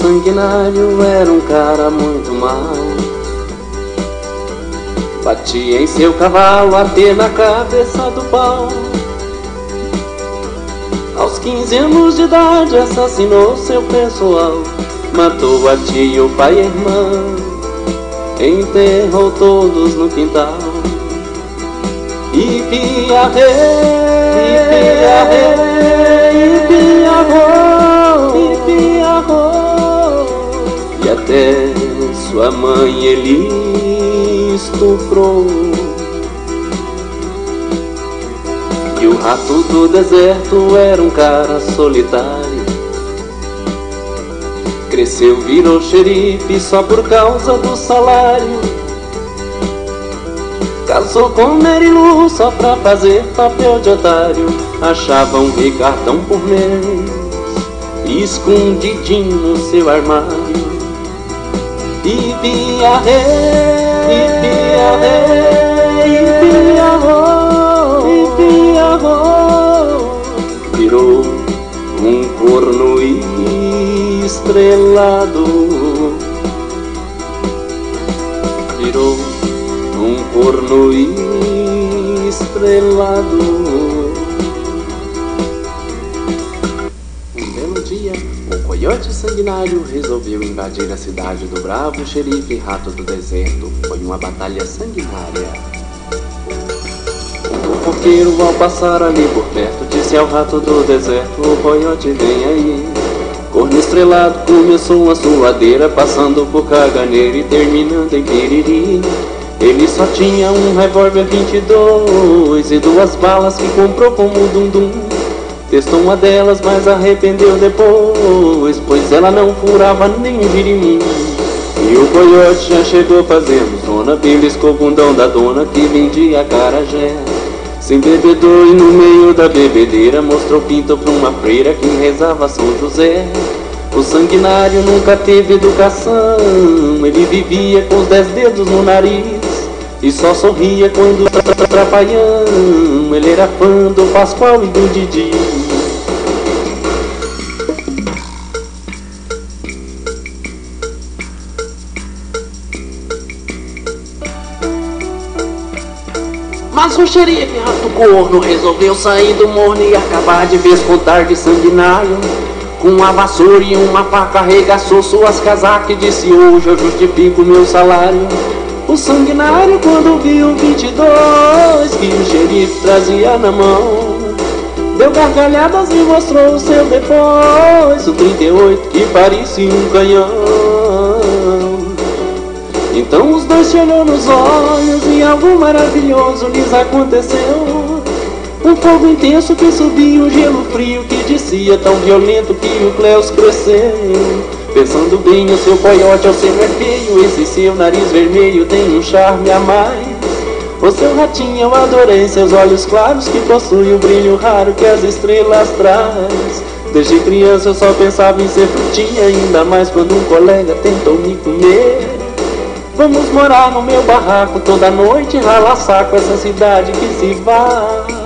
sanguinário era um cara muito mal. Batia em seu cavalo até na cabeça do pau. Aos 15 anos de idade assassinou seu pessoal. Matou a tia, o pai e irmã. Enterrou todos no quintal. E piarrei, e piarrei, e piarrou, sua mãe ele estuprou. E o rato do deserto era um cara solitário. Cresceu, virou xerife só por causa do salário. Casou com Mary Lou só pra fazer papel de otário. Achava um ricardão por mês, escondidinho no seu armário. Rei, e via rei. Virou um corno estrelado. Virou um corno estrelado. Sanguinário resolveu invadir a cidade do bravo xerife rato do deserto. Foi uma batalha sanguinária. O fofoqueiro, ao passar ali por perto, disse ao rato do deserto: O coiote vem aí. Corno estrelado começou a suadeira, passando por caganeira e terminando em piriri. Ele só tinha um revólver 22 e duas balas que comprou como dum-dum. Testou uma delas, mas arrependeu depois, pois ela não furava nem virimim. E o coiote já chegou fazendo zona, beliscou o bundão da dona que vendia carajé. Se embebedou e no meio da bebedeira mostrou pinto pra uma freira que rezava São José. O sanguinário nunca teve educação, ele vivia com os dez dedos no nariz e só sorria quando trapalhão. Ele era fã do Pascoal e do Didi. Mas o xerife rato corno resolveu sair do morno e acabar de vez com tarde sanguinário. Com uma vassoura e uma faca arregaçou suas casacas e disse hoje eu justifico meu salário. O sanguinário quando viu 22 que o xerife trazia na mão. Deu gargalhadas e mostrou o seu depois O 38 que parecia um canhão. Então os dois se olhou nos olhos e algo maravilhoso lhes aconteceu. Um fogo intenso que subia um gelo frio que dizia tão violento que o Cleus cresceu Pensando bem, o seu coiote ao ser é feio Esse seu nariz vermelho tem um charme a mais. O seu ratinho eu adorei Seus olhos claros que possuem o brilho raro que as estrelas traz. Desde criança eu só pensava em ser frutinha Ainda mais quando um colega tentou me comer. Vamos morar no meu barraco toda noite Ralar saco essa cidade que se vai